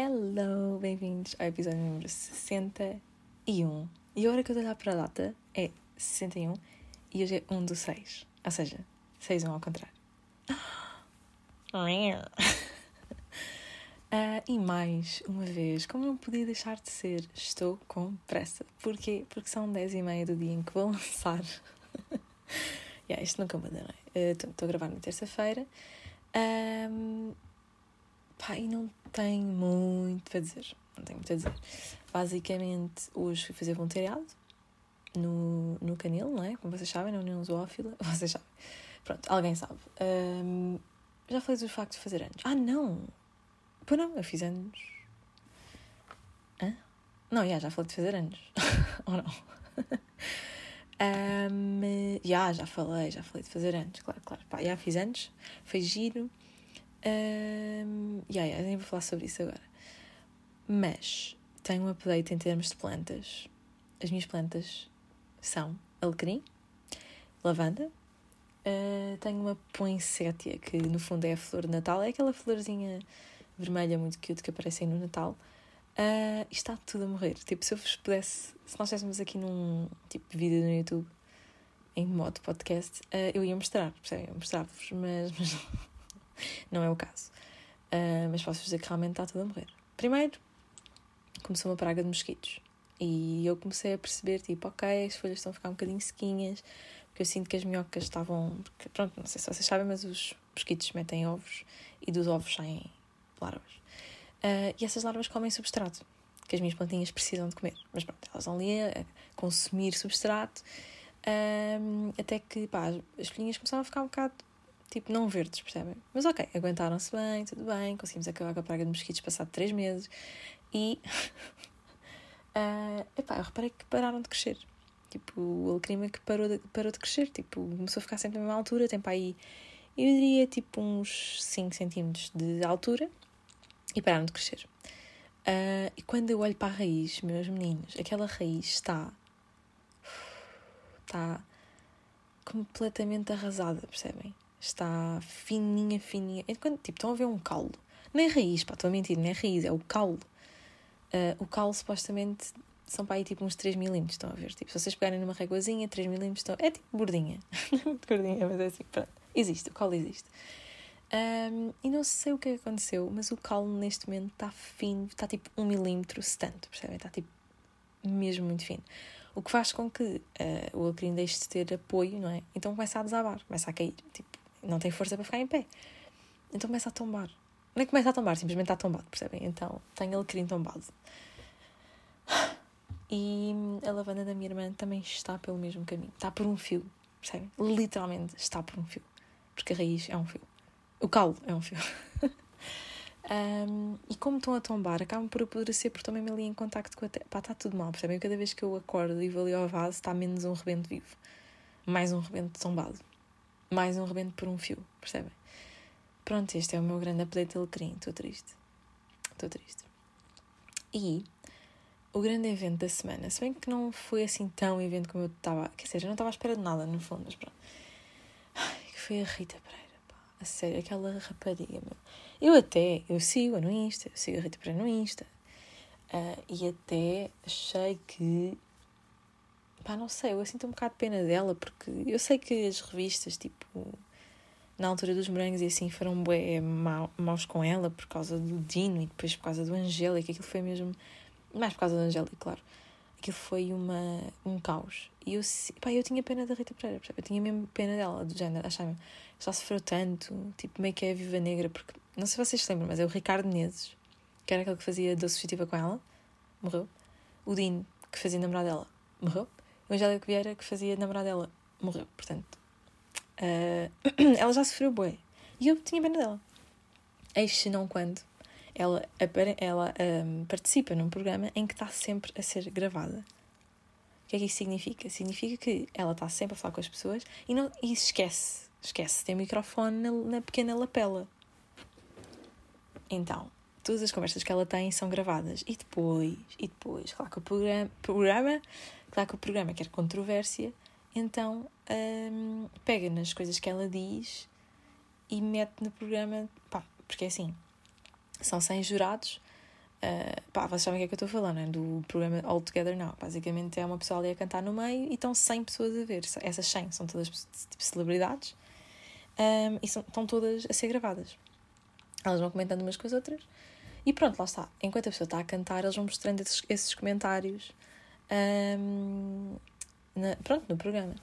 Hello, bem-vindos ao episódio número 61. E a hora que eu estou a olhar para a data é 61 e hoje é 1 do 6. Ou seja, 6 1 ao contrário. Uh, e mais uma vez, como não podia deixar de ser, estou com pressa. Porquê? Porque são 10 e meia do dia em que vou lançar. yeah, isto nunca muda, não é? Estou uh, a gravar na terça-feira. Um, pá, e não tenho muito para dizer. Não tenho muito a dizer. Basicamente, hoje fui fazer voluntariado no, no Canil, não é? Como vocês sabem, na União Zoófila. Vocês sabem. Pronto, alguém sabe. Um, já falei do facto de fazer anos. Ah, não! Pois não, eu fiz anos. Hã? Não, já, já falei de fazer anos. Ou não? um, já, já falei, já falei de fazer anos, claro, claro. Pá, já fiz anos, foi giro. Um, já, já, nem vou falar sobre isso agora. Mas tenho um update em termos de plantas. As minhas plantas são alecrim, lavanda, uh, tenho uma poinsettia, que no fundo é a flor de Natal, é aquela florzinha vermelha muito cute que aparecem no Natal. Uh, e está tudo a morrer. Tipo, se eu vos pudesse, se nós estivéssemos aqui num tipo de vídeo no YouTube em modo podcast, uh, eu ia mostrar, percebem? Mostrar-vos, mas, mas não é o caso. Uh, mas posso dizer que realmente está tudo a morrer. Primeiro, começou uma praga de mosquitos. E eu comecei a perceber, tipo, ok, as folhas estão a ficar um bocadinho sequinhas, porque eu sinto que as minhocas estavam. Porque, pronto, não sei se vocês sabem, mas os mosquitos metem ovos e dos ovos saem larvas. Uh, e essas larvas comem substrato, que as minhas plantinhas precisam de comer. Mas pronto, elas vão ali a consumir substrato, uh, até que pá, as folhinhas começaram a ficar um bocado, tipo, não verdes, percebem? Mas ok, aguentaram-se bem, tudo bem, conseguimos acabar com a praga de mosquitos passado 3 meses e. uh, epá, eu reparei que pararam de crescer. Tipo, o alecrim que parou de, parou de crescer, tipo, começou a ficar sempre na mesma altura, tem para aí, eu diria, tipo, uns 5 centímetros de altura e pararam de crescer. Uh, e quando eu olho para a raiz, meus meninos, aquela raiz está. está completamente arrasada, percebem? Está fininha, fininha. É tipo, estão a ver um caule. Nem é raiz, pá, estou a mentir, não é raiz, é o caule. Uh, o caule supostamente são para aí tipo uns 3 milímetros, estão a ver? Tipo, se vocês pegarem numa réguazinha, 3 milímetros, estão... é tipo gordinha. Não é muito gordinha, mas é assim, pronto. Existe, o caule existe. Um, e não sei o que aconteceu, mas o calo neste momento está fino, está tipo um milímetro, se tanto, percebem? Está tipo mesmo muito fino. O que faz com que uh, o alecrim deixe de ter apoio, não é? Então começa a desabar, começa a cair, tipo, não tem força para ficar em pé. Então começa a tombar. Que começa a tombar, simplesmente está tombado, percebem? Então tem alecrim tombado. E a lavanda da minha irmã também está pelo mesmo caminho. Está por um fio, percebem? Literalmente está por um fio. Porque a raiz é um fio. O calo é um fio. um, e como estão a tombar, acabam por apodrecer porque também me ali em contacto com a terra. Pá, está tudo mal, percebem? Cada vez que eu acordo e vou ali ao vaso, está menos um rebento vivo. Mais um rebento tombado. Mais um rebento por um fio, percebem? Pronto, este é o meu grande update de alecrim. Estou triste. Estou triste. E o grande evento da semana, se bem que não foi assim tão evento como eu estava. Quer dizer, eu não estava à espera de nada, no fundo, mas pronto. Ai, que foi a Rita Pereira. A sério, aquela rapariga, meu. Eu até, eu sigo no Insta, eu sigo a Rita Pereira no Insta. Uh, e até achei que. Pá, não sei, eu sinto um bocado de pena dela, porque eu sei que as revistas, tipo. Na altura dos morangos e assim, foram bué maus com ela por causa do Dino e depois por causa do Angélica. Aquilo foi mesmo. Mais por causa do Angélica, claro. Aquilo foi uma, um caos. E eu, pá, eu tinha pena da Rita Pereira? Eu tinha mesmo pena dela, do género, achava já sofreu tanto, tipo, meio que é Viva Negra, porque não sei se vocês se lembram, mas é o Ricardo Menezes, que era aquele que fazia doce substitutiva com ela, morreu. O Dino, que fazia namorar dela, morreu. O Angélico Vieira, que fazia namorar dela, morreu. Portanto, uh, ela já sofreu bué. E eu tinha pena dela. Eis se não quando ela, ela um, participa num programa em que está sempre a ser gravada. O que é que isso significa? Significa que ela está sempre a falar com as pessoas e, não, e esquece Esquece, tem o microfone na, na pequena lapela. Então, todas as conversas que ela tem são gravadas. E depois, e depois, claro que o programa, programa claro que o programa quer controvérsia, então hum, pega nas coisas que ela diz e mete no programa, pá, porque é assim, são 100 jurados Uh, pá, vocês sabem o que é que eu estou a falar, não é? Do programa All Together Now. Basicamente é uma pessoa ali a cantar no meio e estão 100 pessoas a ver. Essas 100 são todas tipo celebridades um, e são, estão todas a ser gravadas. Elas vão comentando umas com as outras e pronto, lá está. Enquanto a pessoa está a cantar, eles vão mostrando esses, esses comentários um, na, pronto, no programa.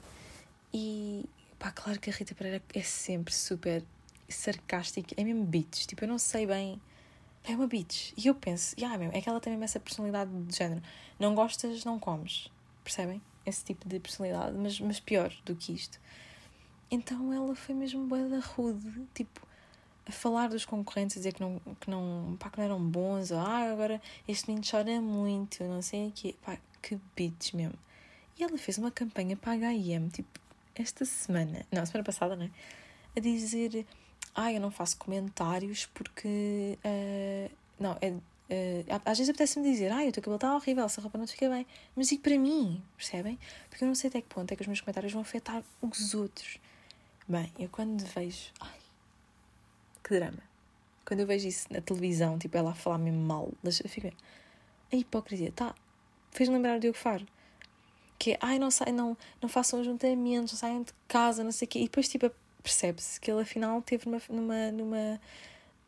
E pá, claro que a Rita Pereira é sempre super sarcástica, é mesmo bitch. Tipo, eu não sei bem é uma bitch. E eu penso, yeah, mesmo, é que ela tem mesmo essa personalidade de género. Não gostas, não comes. Percebem? Esse tipo de personalidade, mas, mas pior do que isto. Então ela foi mesmo boa da rude, tipo, a falar dos concorrentes, a dizer que não, que não, pá, que não eram bons, ou ah, agora este menino chora muito, não sei o quê. Pá, que bitch mesmo. E ela fez uma campanha para a HM, tipo, esta semana, não, semana passada, né? A dizer ah, eu não faço comentários porque. Uh, não, é. Uh, às vezes apetece-me dizer, ah, o teu cabelo está horrível, essa roupa não te fica bem. Mas digo para mim, percebem? Porque eu não sei até que ponto é que os meus comentários vão afetar os outros. Bem, eu quando vejo. Ai, que drama. Quando eu vejo isso na televisão, tipo, ela a falar mesmo mal, eu fico A hipocrisia, tá. Fez-me lembrar o Diogo Faro. Que é, ai, não, sai, não, não façam ajuntamentos, não saiam de casa, não sei o quê. E depois, tipo, percebe-se que ele afinal teve numa, numa, numa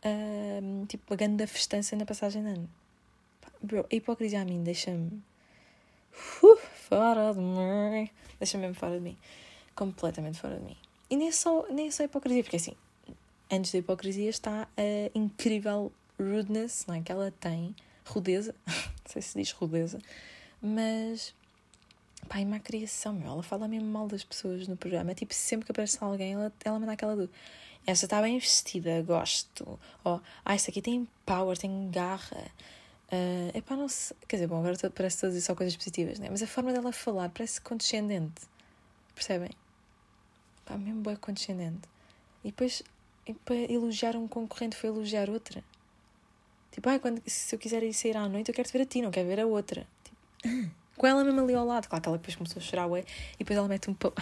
uh, tipo, uma grande festança na passagem de ano. Bro, a hipocrisia a mim deixa-me uh, fora de mim. Deixa-me mesmo fora de mim. Completamente fora de mim. E nem é só, nem é só hipocrisia, porque assim, antes da hipocrisia está a incrível rudeness não é? que ela tem, rudeza, não sei se diz rudeza, mas Pá, e má criação, meu. Ela fala mesmo mal das pessoas no programa. Tipo, sempre que aparece alguém, ela, ela manda aquela do. Essa está bem vestida, gosto. Ou, ah, essa aqui tem power, tem garra. Uh, epá, não sei. Quer dizer, bom, agora parece dizer só coisas positivas, né? Mas a forma dela falar parece condescendente. Percebem? Pá, mesmo boa condescendente. E depois, e para elogiar um concorrente foi elogiar outra. Tipo, ah, quando, se eu quiser ir sair à noite, eu quero te ver a ti, não quero ver a outra. Com ela mesmo ali ao lado. Claro que ela depois começou a chorar, ué, e depois ela mete um post.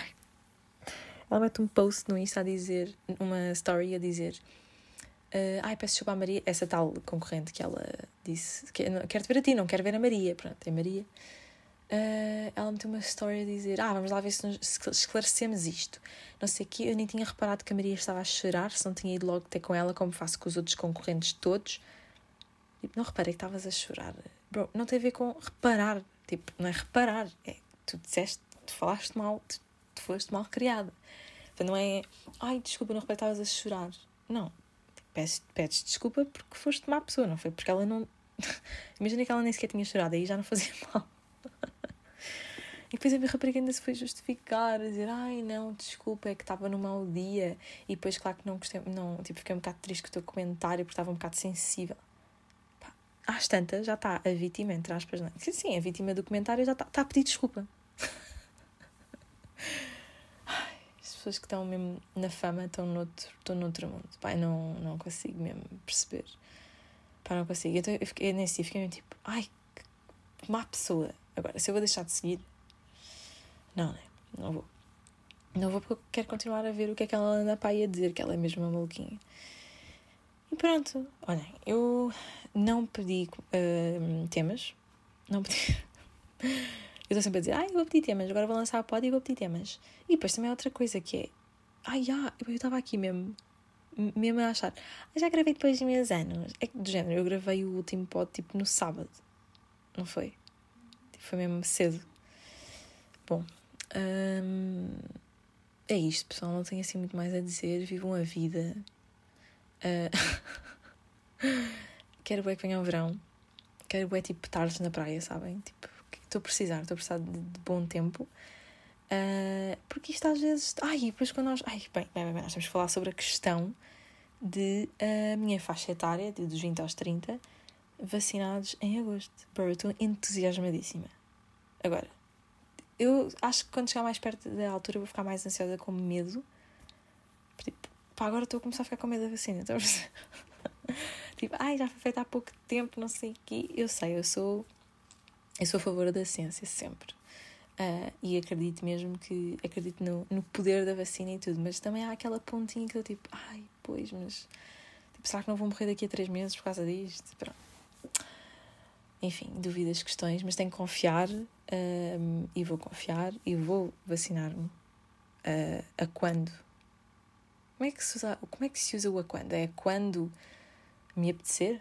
Ela mete um post no Insta a dizer, uma story a dizer. Uh, ai, peço desculpa a Maria, essa tal concorrente que ela disse, que, quero-te ver a ti, não quero ver a Maria. Pronto, é Maria. Uh, ela meteu uma story a dizer: Ah, vamos lá ver se, se esclarecemos isto. Não sei o eu nem tinha reparado que a Maria estava a chorar, se não tinha ido logo ter com ela, como faço com os outros concorrentes todos. Tipo, não reparei que estavas a chorar. Bro, não tem a ver com reparar. Tipo, não é reparar, é tu disseste, tu falaste mal, tu, tu foste mal criada. Então não é, ai, desculpa, não reparei, estavas a chorar. Não. Pedes, desculpa porque foste má pessoa, não foi porque ela não. Imagina que ela nem sequer tinha chorado, aí já não fazia mal. E depois a minha rapariga ainda se foi justificar, a dizer, ai não, desculpa, é que estava num mau dia. E depois, claro que não gostei, não, tipo, fiquei um bocado triste com o teu comentário porque estava um bocado sensível às tantas já está a vítima, entre aspas, não é? Sim, a vítima do comentário já está, a pedir desculpa. As pessoas que estão mesmo na fama estão noutro, noutro mundo. Pai, não, não consigo mesmo perceber. Pá, não consigo. Então eu, fiquei, eu nesse dia fiquei mesmo tipo, ai, que má pessoa. Agora, se eu vou deixar de seguir, não, né? Não vou. Não vou porque eu quero continuar a ver o que é que ela anda para aí a dizer, que ela é mesmo uma maluquinha. E pronto, olhem, eu não pedi uh, temas. Não pedi. eu estou sempre a dizer, ai, ah, vou pedir temas, agora vou lançar a pod e vou pedir temas. E depois também há outra coisa que é, ai, ah, eu estava aqui mesmo, mesmo a achar, ah, já gravei depois de meus anos. É que do género, eu gravei o último pod tipo no sábado, não foi? Tipo, foi mesmo cedo. Bom, hum, é isto, pessoal. Não tenho assim muito mais a dizer. Vivam a vida. Uh... quero bem que venha o verão. Quero bem tipo tardes na praia, sabem? Tipo, estou a precisar, estou a precisar de, de bom tempo. Uh, porque isto às vezes. Ai, depois quando nós. Ai, bem, bem, bem, nós temos que falar sobre a questão de a uh, minha faixa etária, de dos 20 aos 30, vacinados em agosto. Bro, estou entusiasmadíssima. Agora, eu acho que quando chegar mais perto da altura vou ficar mais ansiosa com medo. Tipo, pá, agora estou a começar a ficar com medo da vacina. A tipo, ai, já foi feito há pouco tempo, não sei o quê. Eu sei, eu sou, eu sou a favor da ciência sempre. Uh, e acredito mesmo que acredito no, no poder da vacina e tudo, mas também há aquela pontinha que eu tipo, ai, pois, mas tipo, será que não vou morrer daqui a três meses por causa disto? Pronto. enfim, dúvidas, questões, mas tenho que confiar um, e vou confiar e vou vacinar-me. Uh, a quando? Como é, que se usa, como é que se usa o a quando? É quando me apetecer?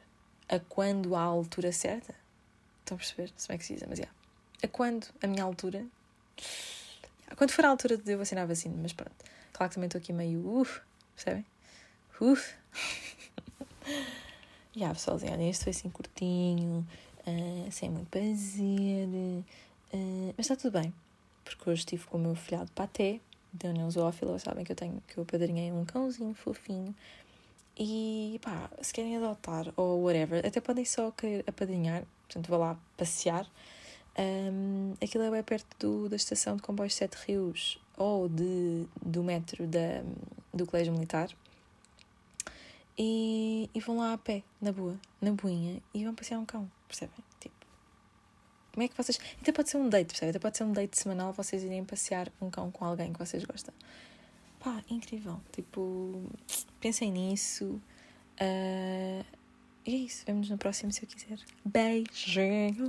A quando a altura certa? Estão a perceber? Como é que se diz, mas. Yeah. A quando a minha altura? Quando for a altura de eu vacinar a vacina, mas pronto. Claro que também estou aqui meio uf, percebem? Uf. e yeah, pessoalzinho, olhem, este foi assim curtinho, uh, sem muito prazer, uh, mas está tudo bem, porque hoje estive com o meu filhado Paté, União Zoófila, sabem que eu tenho, que eu apadrinhei um cãozinho fofinho, e pá, se querem adotar ou whatever, até podem só querer apadrinhar, portanto vou lá passear. Um, aquilo é bem perto do, da estação de comboios Sete Rios ou de, do metro da, do Colégio Militar e, e vão lá a pé, na boa, na boinha, e vão passear um cão, percebem? Tipo, como é que vocês. Até pode ser um date, percebem? Até pode ser um date semanal vocês irem passear um cão com alguém que vocês gostam. Pá, incrível. Tipo, pensem nisso. Uh, e é isso. Vemo-nos no próximo se eu quiser. Beijinho!